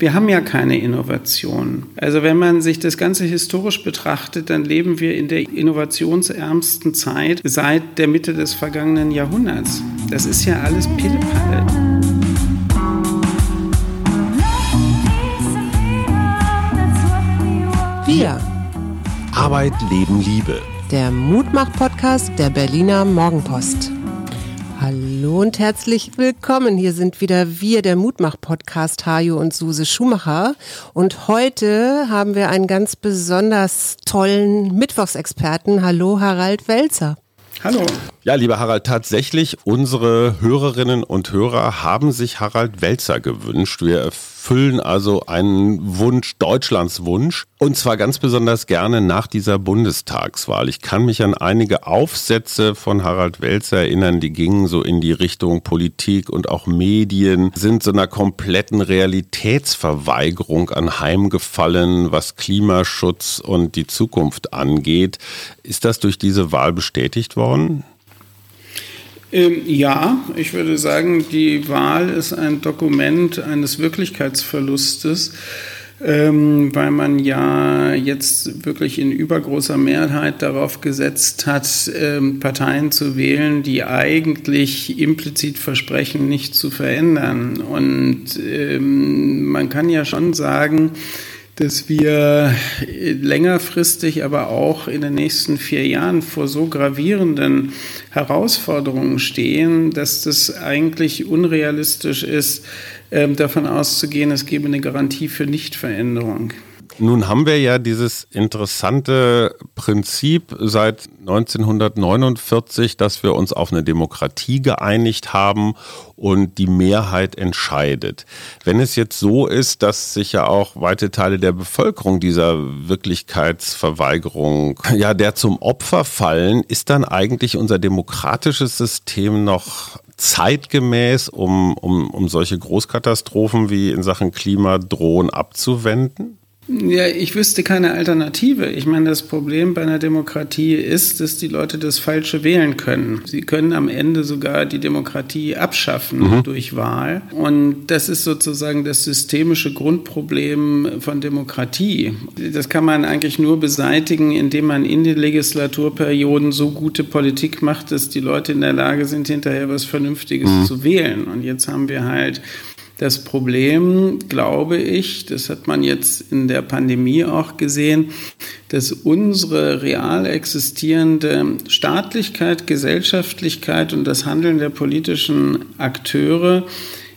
Wir haben ja keine Innovation. Also wenn man sich das Ganze historisch betrachtet, dann leben wir in der innovationsärmsten Zeit seit der Mitte des vergangenen Jahrhunderts. Das ist ja alles Pillepalle. Wir. Arbeit, Leben, Liebe. Der Mutmach-Podcast der Berliner Morgenpost. Hallo und herzlich willkommen. Hier sind wieder wir, der Mutmach-Podcast, Hajo und Suse Schumacher. Und heute haben wir einen ganz besonders tollen Mittwochsexperten. Hallo, Harald Welzer. Hallo. Ja, lieber Harald, tatsächlich, unsere Hörerinnen und Hörer haben sich Harald Welzer gewünscht. Wir erfüllen also einen Wunsch, Deutschlands Wunsch. Und zwar ganz besonders gerne nach dieser Bundestagswahl. Ich kann mich an einige Aufsätze von Harald Welzer erinnern, die gingen so in die Richtung Politik und auch Medien, sind so einer kompletten Realitätsverweigerung anheimgefallen, was Klimaschutz und die Zukunft angeht. Ist das durch diese Wahl bestätigt worden? Ähm, ja, ich würde sagen, die Wahl ist ein Dokument eines Wirklichkeitsverlustes, ähm, weil man ja jetzt wirklich in übergroßer Mehrheit darauf gesetzt hat, ähm, Parteien zu wählen, die eigentlich implizit versprechen, nicht zu verändern. Und ähm, man kann ja schon sagen, dass wir längerfristig, aber auch in den nächsten vier Jahren vor so gravierenden Herausforderungen stehen, dass das eigentlich unrealistisch ist, ähm, davon auszugehen, es gebe eine Garantie für Nichtveränderung. Nun haben wir ja dieses interessante Prinzip seit 1949, dass wir uns auf eine Demokratie geeinigt haben und die Mehrheit entscheidet. Wenn es jetzt so ist, dass sich ja auch weite Teile der Bevölkerung dieser Wirklichkeitsverweigerung, ja, der zum Opfer fallen, ist dann eigentlich unser demokratisches System noch zeitgemäß, um, um, um solche Großkatastrophen wie in Sachen Klima drohen abzuwenden? Ja, ich wüsste keine Alternative. Ich meine, das Problem bei einer Demokratie ist, dass die Leute das Falsche wählen können. Sie können am Ende sogar die Demokratie abschaffen mhm. durch Wahl. Und das ist sozusagen das systemische Grundproblem von Demokratie. Das kann man eigentlich nur beseitigen, indem man in den Legislaturperioden so gute Politik macht, dass die Leute in der Lage sind, hinterher was Vernünftiges mhm. zu wählen. Und jetzt haben wir halt das Problem, glaube ich, das hat man jetzt in der Pandemie auch gesehen, dass unsere real existierende Staatlichkeit, Gesellschaftlichkeit und das Handeln der politischen Akteure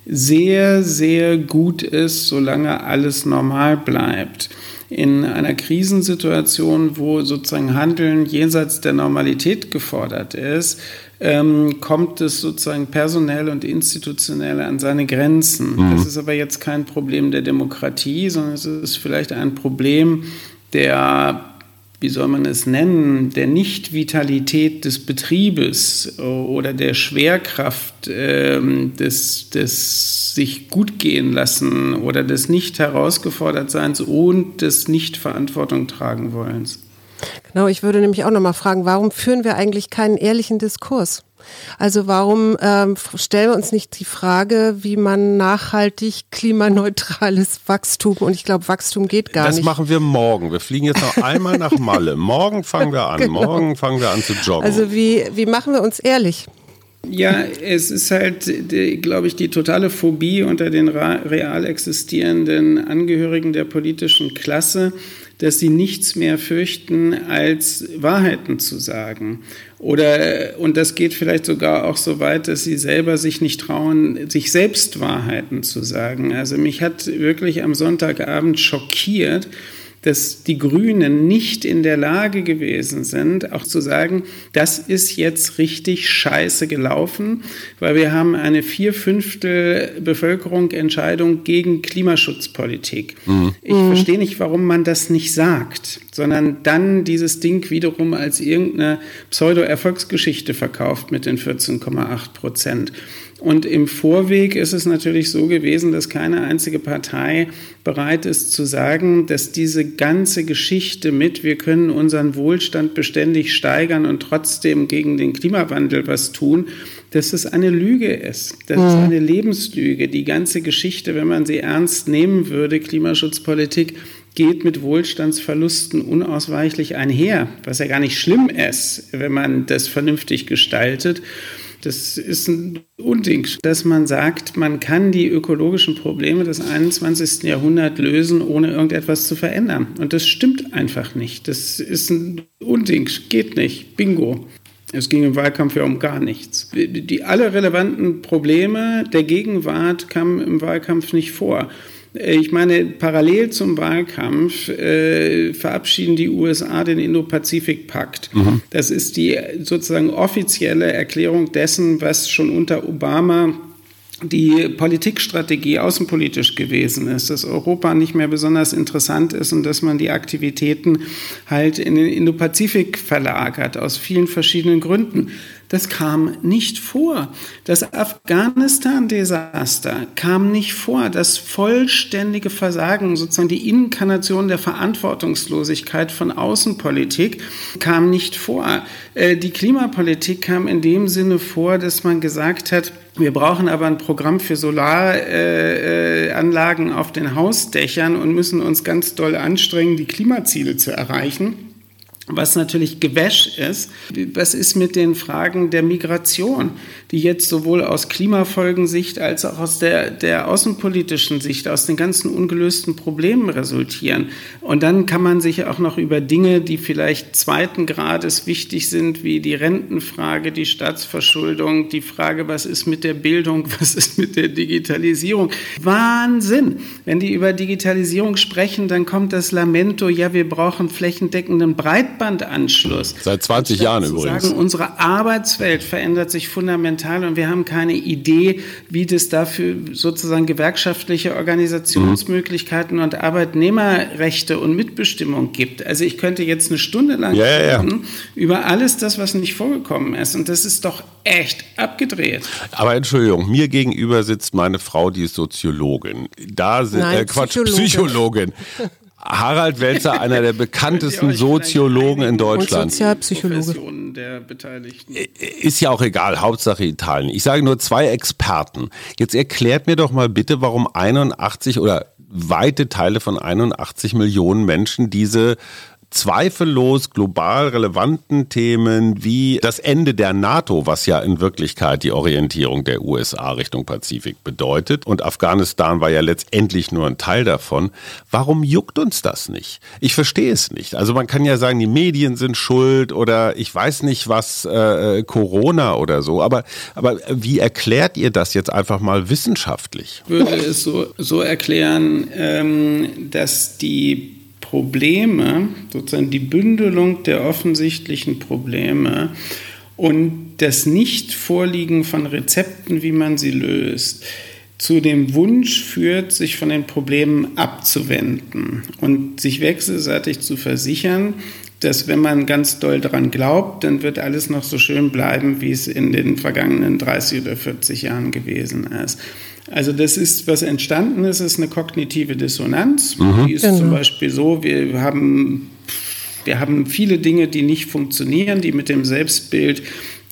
sehr, sehr gut ist, solange alles normal bleibt. In einer Krisensituation, wo sozusagen Handeln jenseits der Normalität gefordert ist, ähm, kommt es sozusagen personell und institutionell an seine Grenzen. Mhm. Das ist aber jetzt kein Problem der Demokratie, sondern es ist vielleicht ein Problem der wie soll man es nennen, der Nicht-Vitalität des Betriebes oder der Schwerkraft ähm, des, des sich gut gehen lassen oder des nicht herausgefordert Seins und des nicht Verantwortung tragen wollens. Genau, ich würde nämlich auch nochmal fragen, warum führen wir eigentlich keinen ehrlichen Diskurs? Also warum ähm, stellen wir uns nicht die Frage, wie man nachhaltig klimaneutrales Wachstum und ich glaube, Wachstum geht gar das nicht. Das machen wir morgen. Wir fliegen jetzt noch einmal nach Malle. Morgen fangen wir an. Genau. Morgen fangen wir an zu joggen. Also wie, wie machen wir uns ehrlich? Ja, es ist halt, glaube ich, die totale Phobie unter den real existierenden Angehörigen der politischen Klasse, dass sie nichts mehr fürchten, als Wahrheiten zu sagen. Oder, und das geht vielleicht sogar auch so weit, dass sie selber sich nicht trauen, sich selbst Wahrheiten zu sagen. Also mich hat wirklich am Sonntagabend schockiert, dass die Grünen nicht in der Lage gewesen sind, auch zu sagen, das ist jetzt richtig scheiße gelaufen, weil wir haben eine Vierfünftel Bevölkerung Entscheidung gegen Klimaschutzpolitik. Mhm. Ich mhm. verstehe nicht, warum man das nicht sagt, sondern dann dieses Ding wiederum als irgendeine Pseudo-Erfolgsgeschichte verkauft mit den 14,8 Prozent. Und im Vorweg ist es natürlich so gewesen, dass keine einzige Partei bereit ist zu sagen, dass diese ganze Geschichte mit, wir können unseren Wohlstand beständig steigern und trotzdem gegen den Klimawandel was tun, dass es eine Lüge ist. Das mhm. ist eine Lebenslüge. Die ganze Geschichte, wenn man sie ernst nehmen würde, Klimaschutzpolitik, geht mit Wohlstandsverlusten unausweichlich einher, was ja gar nicht schlimm ist, wenn man das vernünftig gestaltet. Das ist ein Unding, dass man sagt, man kann die ökologischen Probleme des 21. Jahrhunderts lösen, ohne irgendetwas zu verändern. Und das stimmt einfach nicht. Das ist ein Unding, geht nicht. Bingo. Es ging im Wahlkampf ja um gar nichts. Die alle relevanten Probleme der Gegenwart kamen im Wahlkampf nicht vor. Ich meine, parallel zum Wahlkampf äh, verabschieden die USA den Indo-Pazifik-Pakt. Mhm. Das ist die sozusagen offizielle Erklärung dessen, was schon unter Obama die Politikstrategie außenpolitisch gewesen ist, dass Europa nicht mehr besonders interessant ist und dass man die Aktivitäten halt in den Indopazifik verlagert, aus vielen verschiedenen Gründen. Das kam nicht vor. Das Afghanistan-Desaster kam nicht vor. Das vollständige Versagen, sozusagen die Inkarnation der Verantwortungslosigkeit von Außenpolitik kam nicht vor. Äh, die Klimapolitik kam in dem Sinne vor, dass man gesagt hat, wir brauchen aber ein Programm für Solaranlagen äh, auf den Hausdächern und müssen uns ganz doll anstrengen, die Klimaziele zu erreichen was natürlich Gewäsch ist. Was ist mit den Fragen der Migration, die jetzt sowohl aus Klimafolgensicht als auch aus der, der außenpolitischen Sicht, aus den ganzen ungelösten Problemen resultieren? Und dann kann man sich auch noch über Dinge, die vielleicht zweiten Grades wichtig sind, wie die Rentenfrage, die Staatsverschuldung, die Frage, was ist mit der Bildung, was ist mit der Digitalisierung? Wahnsinn! Wenn die über Digitalisierung sprechen, dann kommt das Lamento, ja, wir brauchen flächendeckenden Breitband Breitbandanschluss. Seit 20 Jahren übrigens. Sagen, unsere Arbeitswelt verändert sich fundamental und wir haben keine Idee, wie das dafür sozusagen gewerkschaftliche Organisationsmöglichkeiten mhm. und Arbeitnehmerrechte und Mitbestimmung gibt. Also ich könnte jetzt eine Stunde lang ja, ja, ja. über alles das, was nicht vorgekommen ist. Und das ist doch echt abgedreht. Aber Entschuldigung, mir gegenüber sitzt meine Frau, die ist Soziologin. Da sind, Nein, äh, Quatsch, Psychologin. Psychologin. Harald Welzer, einer der bekanntesten Soziologen in Deutschland. Und Sozialpsychologe. Ist ja auch egal, Hauptsache Italien. Ich sage nur zwei Experten. Jetzt erklärt mir doch mal bitte, warum 81 oder weite Teile von 81 Millionen Menschen diese zweifellos global relevanten Themen wie das Ende der NATO, was ja in Wirklichkeit die Orientierung der USA Richtung Pazifik bedeutet, und Afghanistan war ja letztendlich nur ein Teil davon. Warum juckt uns das nicht? Ich verstehe es nicht. Also man kann ja sagen, die Medien sind schuld oder ich weiß nicht was, äh, Corona oder so, aber, aber wie erklärt ihr das jetzt einfach mal wissenschaftlich? Ich würde es so, so erklären, ähm, dass die Probleme, sozusagen die Bündelung der offensichtlichen Probleme und das Nichtvorliegen von Rezepten, wie man sie löst, zu dem Wunsch führt, sich von den Problemen abzuwenden und sich wechselseitig zu versichern, dass wenn man ganz doll daran glaubt, dann wird alles noch so schön bleiben, wie es in den vergangenen 30 oder 40 Jahren gewesen ist. Also das ist, was entstanden ist, ist eine kognitive Dissonanz. Mhm. Die ist genau. zum Beispiel so, wir haben, wir haben viele Dinge, die nicht funktionieren, die mit dem Selbstbild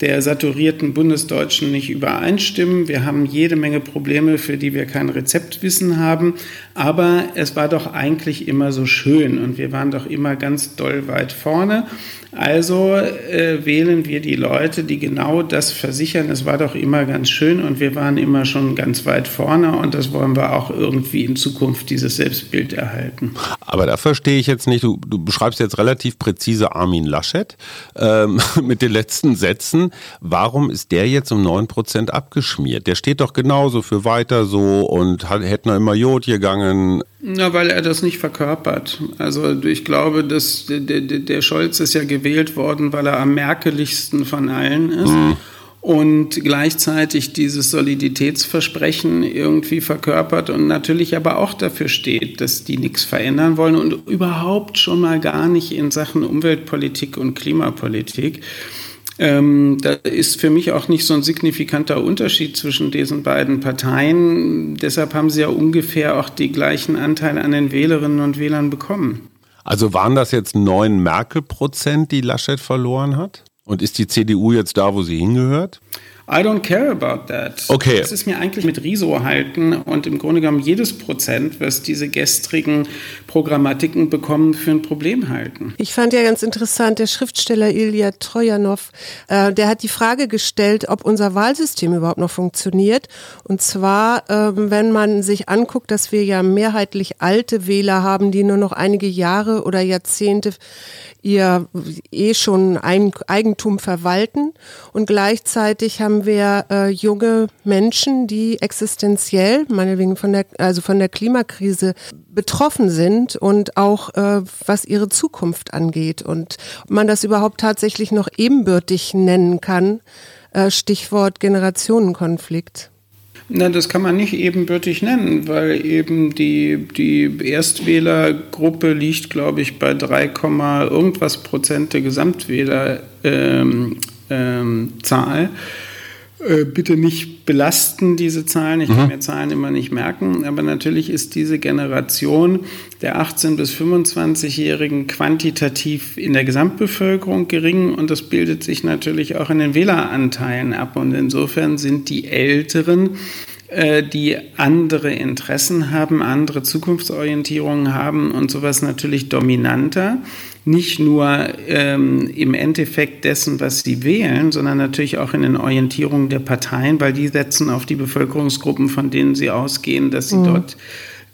der saturierten Bundesdeutschen nicht übereinstimmen. Wir haben jede Menge Probleme, für die wir kein Rezeptwissen haben. Aber es war doch eigentlich immer so schön und wir waren doch immer ganz doll weit vorne. Also äh, wählen wir die Leute, die genau das versichern. Es war doch immer ganz schön und wir waren immer schon ganz weit vorne und das wollen wir auch irgendwie in Zukunft dieses Selbstbild erhalten. Aber da verstehe ich jetzt nicht, du, du beschreibst jetzt relativ präzise Armin Laschet ähm, mit den letzten Sätzen. Warum ist der jetzt um 9% abgeschmiert? Der steht doch genauso für weiter so und hätte noch immer Jod gegangen. Na, weil er das nicht verkörpert. Also ich glaube, dass der, der, der Scholz ist ja gewählt worden, weil er am merkeligsten von allen ist. Mhm. Und gleichzeitig dieses Soliditätsversprechen irgendwie verkörpert und natürlich aber auch dafür steht, dass die nichts verändern wollen und überhaupt schon mal gar nicht in Sachen Umweltpolitik und Klimapolitik. Ähm, da ist für mich auch nicht so ein signifikanter Unterschied zwischen diesen beiden Parteien. Deshalb haben sie ja ungefähr auch die gleichen Anteile an den Wählerinnen und Wählern bekommen. Also waren das jetzt neun Merkel-Prozent, die Laschet verloren hat? Und ist die CDU jetzt da, wo sie hingehört? I don't care about that. Okay. Das ist mir eigentlich mit Riso halten und im Grunde genommen jedes Prozent, was diese gestrigen Programmatiken bekommen, für ein Problem halten. Ich fand ja ganz interessant, der Schriftsteller Ilya Trojanow, äh, der hat die Frage gestellt, ob unser Wahlsystem überhaupt noch funktioniert. Und zwar, äh, wenn man sich anguckt, dass wir ja mehrheitlich alte Wähler haben, die nur noch einige Jahre oder Jahrzehnte ihr eh schon Eigentum verwalten. Und gleichzeitig haben wir äh, junge Menschen, die existenziell, meinetwegen von der, also von der Klimakrise betroffen sind und auch äh, was ihre Zukunft angeht. Und ob man das überhaupt tatsächlich noch ebenbürtig nennen kann, äh, Stichwort Generationenkonflikt. Na, das kann man nicht ebenbürtig nennen, weil eben die, die Erstwählergruppe liegt, glaube ich, bei 3, irgendwas Prozent der Gesamtwählerzahl. Ähm, ähm, äh, bitte nicht belasten, diese Zahlen. Ich kann mhm. mir Zahlen immer nicht merken. Aber natürlich ist diese Generation der 18- bis 25-Jährigen quantitativ in der Gesamtbevölkerung gering und das bildet sich natürlich auch in den Wähleranteilen ab. Und insofern sind die Älteren äh, die andere Interessen haben, andere Zukunftsorientierungen haben und sowas natürlich dominanter nicht nur ähm, im Endeffekt dessen, was sie wählen, sondern natürlich auch in den Orientierungen der Parteien, weil die setzen auf die Bevölkerungsgruppen, von denen sie ausgehen, dass sie mhm. dort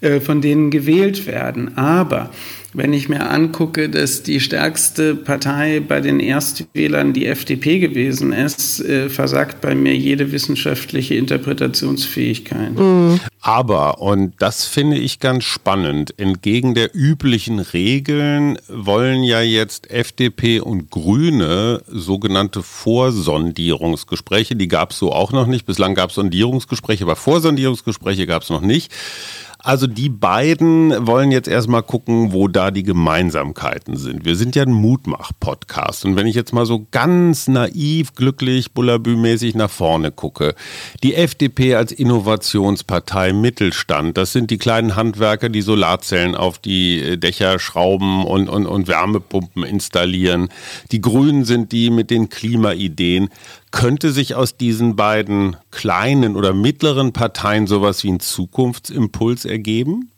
äh, von denen gewählt werden. Aber wenn ich mir angucke, dass die stärkste Partei bei den Erstwählern die FDP gewesen ist, äh, versagt bei mir jede wissenschaftliche Interpretationsfähigkeit. Mhm. Aber, und das finde ich ganz spannend, entgegen der üblichen Regeln wollen ja jetzt FDP und Grüne sogenannte Vorsondierungsgespräche, die gab es so auch noch nicht. Bislang gab es Sondierungsgespräche, aber Vorsondierungsgespräche gab es noch nicht. Also die beiden wollen jetzt erstmal gucken, wo da die Gemeinsamkeiten sind. Wir sind ja ein Mutmach-Podcast. Und wenn ich jetzt mal so ganz naiv, glücklich, bullabü-mäßig nach vorne gucke, die FDP als Innovationspartei Mittelstand, das sind die kleinen Handwerker, die Solarzellen auf die Dächer schrauben und, und, und Wärmepumpen installieren. Die Grünen sind die mit den Klimaideen. Könnte sich aus diesen beiden kleinen oder mittleren Parteien sowas wie ein Zukunftsimpuls ergeben?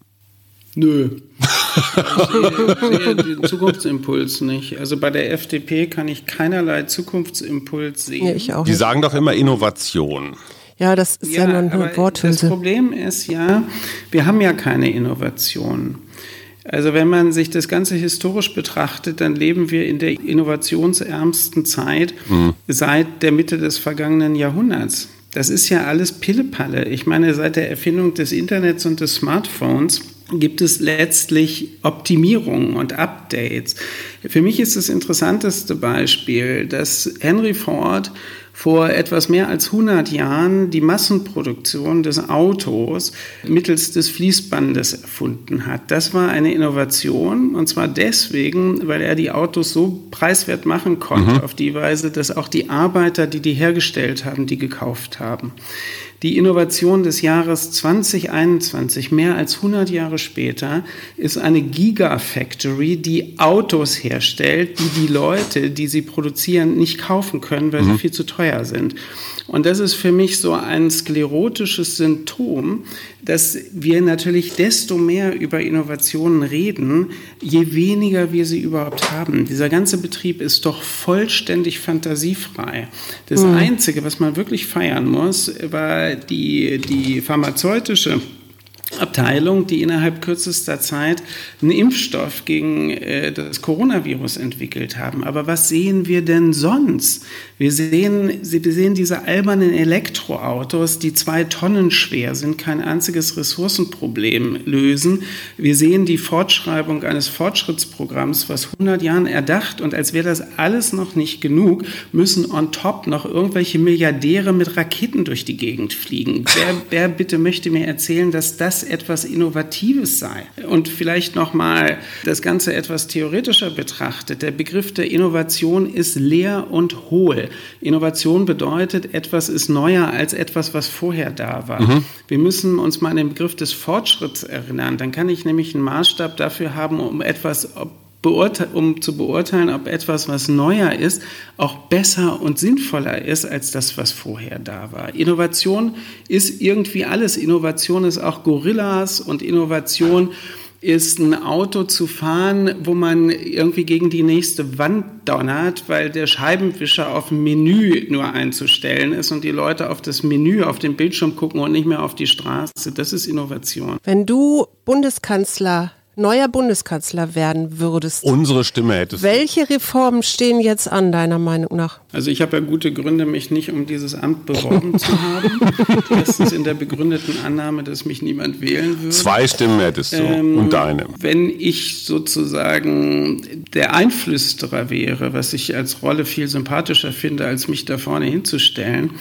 Nö. ich sehe den Zukunftsimpuls nicht. Also bei der FDP kann ich keinerlei Zukunftsimpuls sehen. Ja, ich auch Die sagen doch immer Innovation. Ja, das ist ja, ja nur ein Worthülse. Das Problem ist ja, wir haben ja keine Innovation. Also wenn man sich das Ganze historisch betrachtet, dann leben wir in der innovationsärmsten Zeit mhm. seit der Mitte des vergangenen Jahrhunderts. Das ist ja alles Pillepalle. Ich meine, seit der Erfindung des Internets und des Smartphones gibt es letztlich Optimierungen und Updates. Für mich ist das interessanteste Beispiel, dass Henry Ford vor etwas mehr als 100 Jahren die Massenproduktion des Autos mittels des Fließbandes erfunden hat. Das war eine Innovation und zwar deswegen, weil er die Autos so preiswert machen konnte, mhm. auf die Weise, dass auch die Arbeiter, die die hergestellt haben, die gekauft haben. Die Innovation des Jahres 2021, mehr als 100 Jahre später, ist eine Gigafactory, die Autos herstellt, die die Leute, die sie produzieren, nicht kaufen können, weil mhm. sie viel zu teuer sind. Und das ist für mich so ein sklerotisches Symptom, dass wir natürlich desto mehr über Innovationen reden, je weniger wir sie überhaupt haben. Dieser ganze Betrieb ist doch vollständig fantasiefrei. Das mhm. Einzige, was man wirklich feiern muss, war die, die pharmazeutische Abteilung, die innerhalb kürzester Zeit einen Impfstoff gegen äh, das Coronavirus entwickelt haben. Aber was sehen wir denn sonst? Wir sehen, wir sehen diese albernen Elektroautos, die zwei Tonnen schwer sind, kein einziges Ressourcenproblem lösen. Wir sehen die Fortschreibung eines Fortschrittsprogramms, was 100 Jahren erdacht und als wäre das alles noch nicht genug, müssen on top noch irgendwelche Milliardäre mit Raketen durch die Gegend fliegen. Wer, wer bitte möchte mir erzählen, dass das etwas Innovatives sei. Und vielleicht nochmal das Ganze etwas theoretischer betrachtet. Der Begriff der Innovation ist leer und hohl. Innovation bedeutet, etwas ist neuer als etwas, was vorher da war. Mhm. Wir müssen uns mal an den Begriff des Fortschritts erinnern. Dann kann ich nämlich einen Maßstab dafür haben, um etwas, um zu beurteilen, ob etwas, was neuer ist, auch besser und sinnvoller ist als das, was vorher da war. Innovation ist irgendwie alles. Innovation ist auch Gorillas und Innovation ist ein Auto zu fahren, wo man irgendwie gegen die nächste Wand donnert, weil der Scheibenwischer auf dem Menü nur einzustellen ist und die Leute auf das Menü auf dem Bildschirm gucken und nicht mehr auf die Straße. Das ist Innovation. Wenn du Bundeskanzler neuer Bundeskanzler werden würdest. Unsere Stimme hättest Welche Reformen stehen jetzt an, deiner Meinung nach? Also ich habe ja gute Gründe, mich nicht um dieses Amt beworben zu haben. Erstens in der begründeten Annahme, dass mich niemand wählen würde. Zwei Stimmen hättest du ähm, und deine. Wenn ich sozusagen der Einflüsterer wäre, was ich als Rolle viel sympathischer finde, als mich da vorne hinzustellen,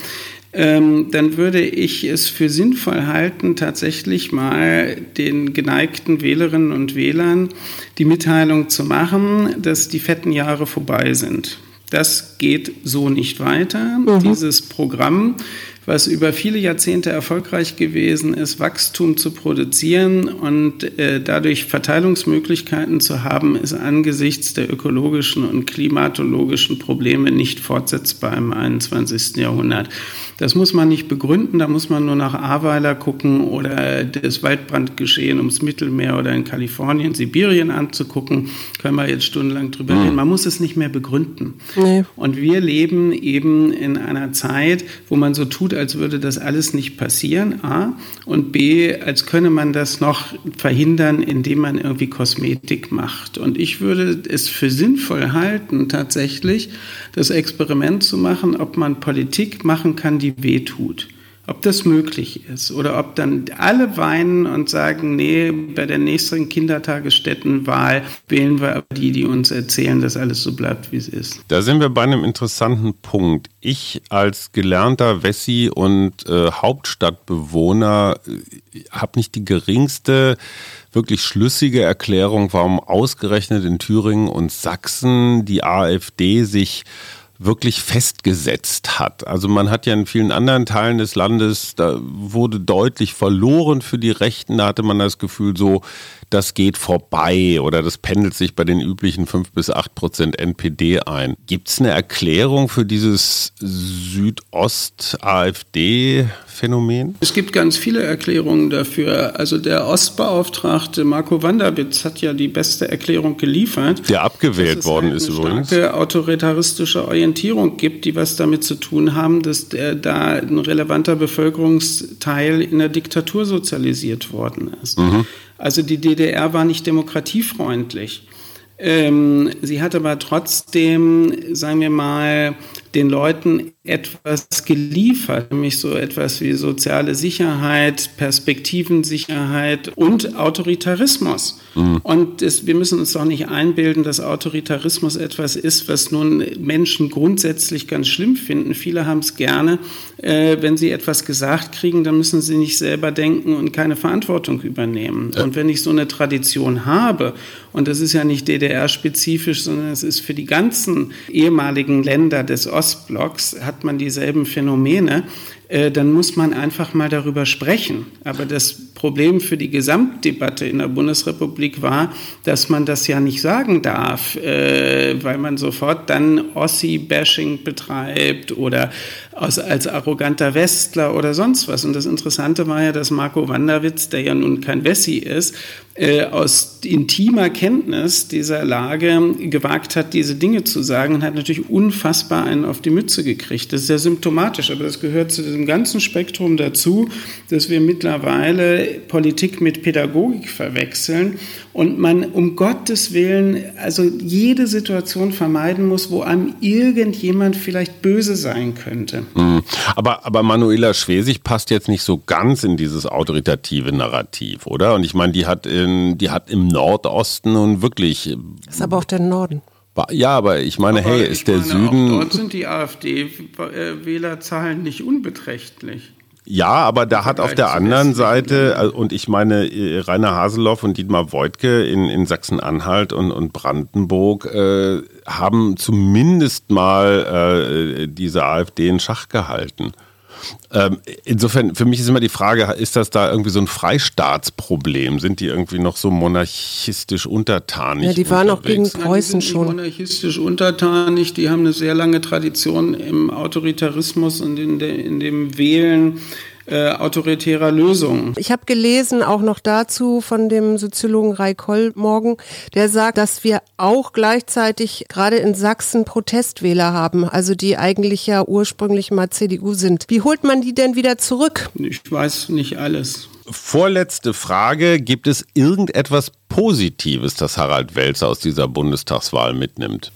ähm, dann würde ich es für sinnvoll halten, tatsächlich mal den geneigten Wählerinnen und Wählern die Mitteilung zu machen, dass die fetten Jahre vorbei sind. Das geht so nicht weiter. Mhm. Dieses Programm was über viele Jahrzehnte erfolgreich gewesen ist, Wachstum zu produzieren und äh, dadurch Verteilungsmöglichkeiten zu haben, ist angesichts der ökologischen und klimatologischen Probleme nicht fortsetzbar im 21. Jahrhundert. Das muss man nicht begründen, da muss man nur nach Ahrweiler gucken oder das Waldbrandgeschehen ums Mittelmeer oder in Kalifornien, Sibirien anzugucken. Können wir jetzt stundenlang drüber mhm. reden. Man muss es nicht mehr begründen. Nee. Und wir leben eben in einer Zeit, wo man so tut, als würde das alles nicht passieren, A. Und B, als könne man das noch verhindern, indem man irgendwie Kosmetik macht. Und ich würde es für sinnvoll halten, tatsächlich das Experiment zu machen, ob man Politik machen kann, die die wehtut. Ob das möglich ist oder ob dann alle weinen und sagen, nee, bei der nächsten Kindertagesstättenwahl wählen wir die, die uns erzählen, dass alles so bleibt, wie es ist. Da sind wir bei einem interessanten Punkt. Ich als gelernter Wessi und äh, Hauptstadtbewohner äh, habe nicht die geringste wirklich schlüssige Erklärung, warum ausgerechnet in Thüringen und Sachsen die AfD sich wirklich festgesetzt hat. Also man hat ja in vielen anderen Teilen des Landes, da wurde deutlich verloren für die Rechten, da hatte man das Gefühl so, das geht vorbei oder das pendelt sich bei den üblichen 5 bis 8 Prozent NPD ein. Gibt es eine Erklärung für dieses Südost-AfD-Phänomen? Es gibt ganz viele Erklärungen dafür. Also der Ostbeauftragte Marco Wanderwitz hat ja die beste Erklärung geliefert. Der abgewählt worden ist übrigens. Eine autoritaristische Orientierung gibt, die was damit zu tun haben, dass der, da ein relevanter Bevölkerungsteil in der Diktatur sozialisiert worden ist. Mhm. Also die DDR war nicht demokratiefreundlich. Ähm, sie hat aber trotzdem, sagen wir mal, den Leuten etwas geliefert, nämlich so etwas wie soziale Sicherheit, Perspektivensicherheit und Autoritarismus. Mhm. Und das, wir müssen uns doch nicht einbilden, dass Autoritarismus etwas ist, was nun Menschen grundsätzlich ganz schlimm finden. Viele haben es gerne. Äh, wenn sie etwas gesagt kriegen, dann müssen sie nicht selber denken und keine Verantwortung übernehmen. Ja. Und wenn ich so eine Tradition habe, und das ist ja nicht DDR-spezifisch, sondern es ist für die ganzen ehemaligen Länder des Ostblocks, hat man dieselben Phänomene, äh, dann muss man einfach mal darüber sprechen. Aber das Problem für die Gesamtdebatte in der Bundesrepublik war, dass man das ja nicht sagen darf, äh, weil man sofort dann Ossi-Bashing betreibt oder als arroganter Westler oder sonst was. Und das Interessante war ja, dass Marco Wanderwitz, der ja nun kein Wessi ist, äh, aus intimer Kenntnis dieser Lage gewagt hat, diese Dinge zu sagen und hat natürlich unfassbar einen auf die Mütze gekriegt. Das ist sehr symptomatisch, aber das gehört zu diesem ganzen Spektrum dazu, dass wir mittlerweile Politik mit Pädagogik verwechseln und man um Gottes Willen also jede Situation vermeiden muss, wo einem irgendjemand vielleicht böse sein könnte. Mhm. Aber, aber Manuela Schwesig passt jetzt nicht so ganz in dieses autoritative Narrativ, oder? Und ich meine, die hat, in, die hat im Nordosten nun wirklich. Das ist aber auch der Norden. Ja, aber ich meine, aber hey, ist der meine, Süden. dort sind die AfD-Wählerzahlen nicht unbeträchtlich. Ja, aber da hat auf der anderen Seite, äh, und ich meine, äh, Rainer Haseloff und Dietmar Woidke in, in Sachsen-Anhalt und, und Brandenburg äh, haben zumindest mal äh, diese AfD in Schach gehalten. Ähm, insofern, für mich ist immer die Frage, ist das da irgendwie so ein Freistaatsproblem? Sind die irgendwie noch so monarchistisch untertanig? Ja, die waren auch gegen Preußen die schon. monarchistisch untertanig, die haben eine sehr lange Tradition im Autoritarismus und in, de, in dem Wählen äh, autoritärer Lösungen. Ich habe gelesen, auch noch dazu von dem Soziologen Rai morgen, der sagt, dass wir auch gleichzeitig gerade in Sachsen Protestwähler haben, also die eigentlich ja ursprünglich mal CDU sind. Wie holt man die denn wieder zurück? Ich weiß nicht alles. Vorletzte Frage. Gibt es irgendetwas Positives, das Harald Welzer aus dieser Bundestagswahl mitnimmt?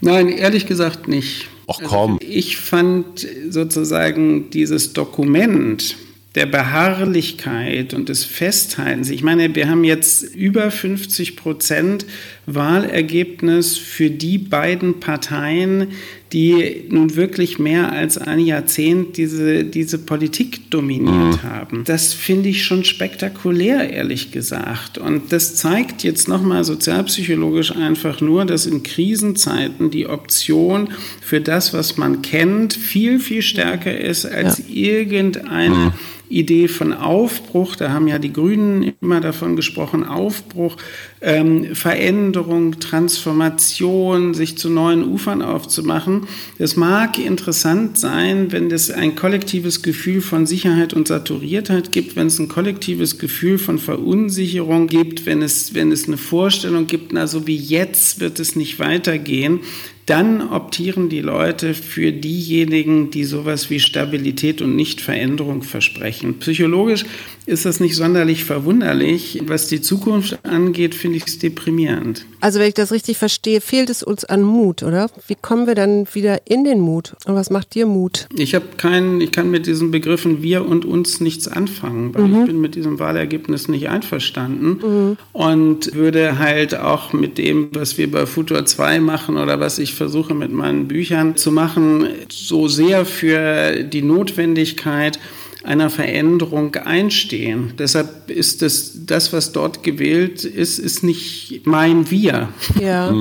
Nein, ehrlich gesagt nicht. Ach komm. Also ich fand sozusagen dieses Dokument der Beharrlichkeit und des Festhaltens. Ich meine, wir haben jetzt über 50 Prozent Wahlergebnis für die beiden Parteien, die nun wirklich mehr als ein Jahrzehnt diese, diese Politik dominiert mhm. haben. Das finde ich schon spektakulär, ehrlich gesagt. Und das zeigt jetzt nochmal sozialpsychologisch einfach nur, dass in Krisenzeiten die Option für das, was man kennt, viel, viel stärker ist als ja. irgendeine mhm. Idee von Aufbruch. Da haben ja die Grünen immer davon gesprochen, Aufbruch, ähm, Veränderung, Transformation, sich zu neuen Ufern aufzumachen. Das mag interessant sein, wenn es ein kollektives Gefühl von Sicherheit und Saturiertheit gibt, wenn es ein kollektives Gefühl von Verunsicherung gibt, wenn es, wenn es eine Vorstellung gibt, na so wie jetzt wird es nicht weitergehen, dann optieren die Leute für diejenigen, die sowas wie Stabilität und Nichtveränderung versprechen. Psychologisch ist das nicht sonderlich verwunderlich. Was die Zukunft angeht, finde ich es deprimierend. Also wenn ich das richtig verstehe, fehlt es uns an Mut, oder? Wie kommen wir dann wieder in den Mut? Und was macht dir Mut? Ich habe keinen, ich kann mit diesen Begriffen wir und uns nichts anfangen, weil mhm. ich bin mit diesem Wahlergebnis nicht einverstanden mhm. und würde halt auch mit dem, was wir bei Futur 2 machen oder was ich versuche mit meinen Büchern zu machen, so sehr für die Notwendigkeit einer Veränderung einstehen. Deshalb ist das, das, was dort gewählt ist, ist nicht mein Wir. Ja.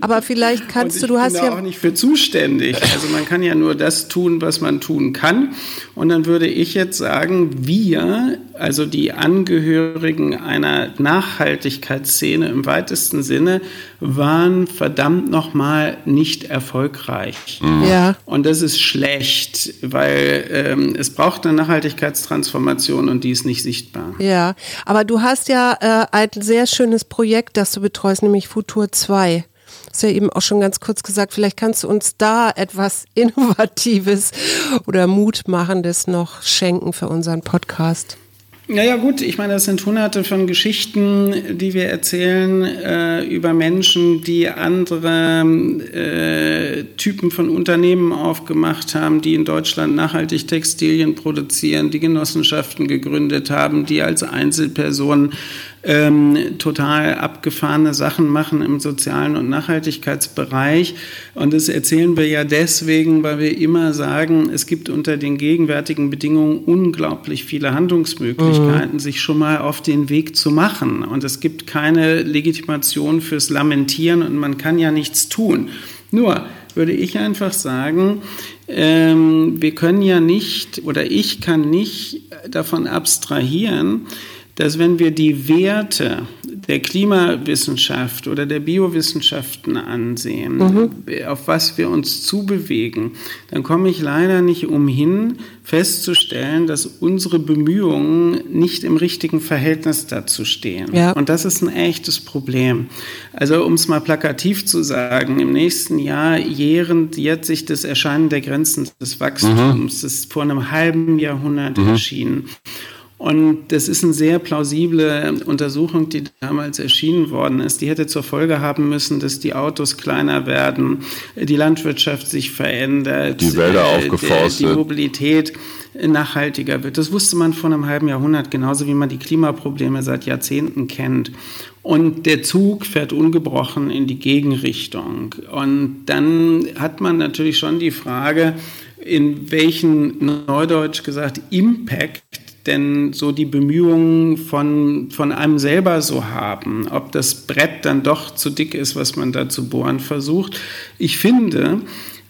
Aber vielleicht kannst du, du hast ja auch nicht für zuständig. Also man kann ja nur das tun, was man tun kann. Und dann würde ich jetzt sagen, wir, also die Angehörigen einer Nachhaltigkeitsszene im weitesten Sinne, waren verdammt nochmal nicht erfolgreich. Mhm. Ja. Und das ist schlecht, weil ähm, es braucht eine Nachhaltigkeitstransformation und die ist nicht sichtbar. Ja, aber du hast ja äh, ein sehr schönes Projekt, das du betreust, nämlich Futur 2 hast ja eben auch schon ganz kurz gesagt, vielleicht kannst du uns da etwas Innovatives oder Mutmachendes noch schenken für unseren Podcast. Naja gut, ich meine, das sind hunderte von Geschichten, die wir erzählen äh, über Menschen, die andere äh, Typen von Unternehmen aufgemacht haben, die in Deutschland nachhaltig Textilien produzieren, die Genossenschaften gegründet haben, die als Einzelpersonen ähm, total abgefahrene Sachen machen im sozialen und Nachhaltigkeitsbereich. Und das erzählen wir ja deswegen, weil wir immer sagen, es gibt unter den gegenwärtigen Bedingungen unglaublich viele Handlungsmöglichkeiten, mhm. sich schon mal auf den Weg zu machen. Und es gibt keine Legitimation fürs Lamentieren und man kann ja nichts tun. Nur würde ich einfach sagen, ähm, wir können ja nicht oder ich kann nicht davon abstrahieren, dass wenn wir die Werte der Klimawissenschaft oder der Biowissenschaften ansehen, mhm. auf was wir uns zubewegen, dann komme ich leider nicht umhin, festzustellen, dass unsere Bemühungen nicht im richtigen Verhältnis dazu stehen. Ja. Und das ist ein echtes Problem. Also um es mal plakativ zu sagen, im nächsten Jahr jährend jetzt sich das Erscheinen der Grenzen des Wachstums, mhm. das ist vor einem halben Jahrhundert mhm. erschienen. Und das ist eine sehr plausible Untersuchung, die damals erschienen worden ist. Die hätte zur Folge haben müssen, dass die Autos kleiner werden, die Landwirtschaft sich verändert, die Wälder äh, aufgeforstet, die Mobilität nachhaltiger wird. Das wusste man vor einem halben Jahrhundert, genauso wie man die Klimaprobleme seit Jahrzehnten kennt. Und der Zug fährt ungebrochen in die Gegenrichtung. Und dann hat man natürlich schon die Frage, in welchen Neudeutsch gesagt Impact denn so die Bemühungen von, von einem selber so haben, ob das Brett dann doch zu dick ist, was man da zu bohren versucht. Ich finde,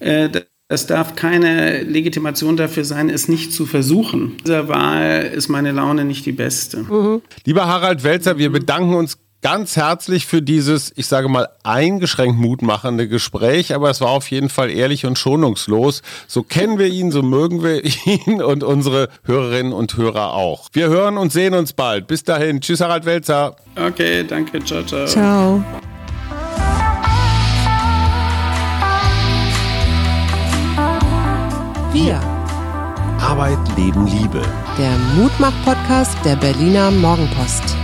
äh, das darf keine Legitimation dafür sein, es nicht zu versuchen. Dieser Wahl ist meine Laune nicht die beste. Mhm. Lieber Harald Welzer, wir bedanken uns ganz herzlich für dieses, ich sage mal, eingeschränkt mutmachende Gespräch, aber es war auf jeden Fall ehrlich und schonungslos. So kennen wir ihn, so mögen wir ihn und unsere Hörerinnen und Hörer auch. Wir hören und sehen uns bald. Bis dahin. Tschüss, Harald Welzer. Okay, danke. Ciao, ciao. Ciao. Wir. Arbeit, Leben, Liebe. Der Mutmach-Podcast der Berliner Morgenpost.